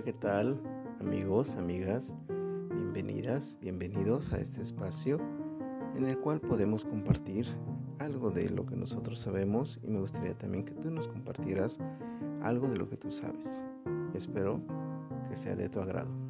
Hola, ¿qué tal? Amigos, amigas, bienvenidas, bienvenidos a este espacio en el cual podemos compartir algo de lo que nosotros sabemos y me gustaría también que tú nos compartieras algo de lo que tú sabes. Espero que sea de tu agrado.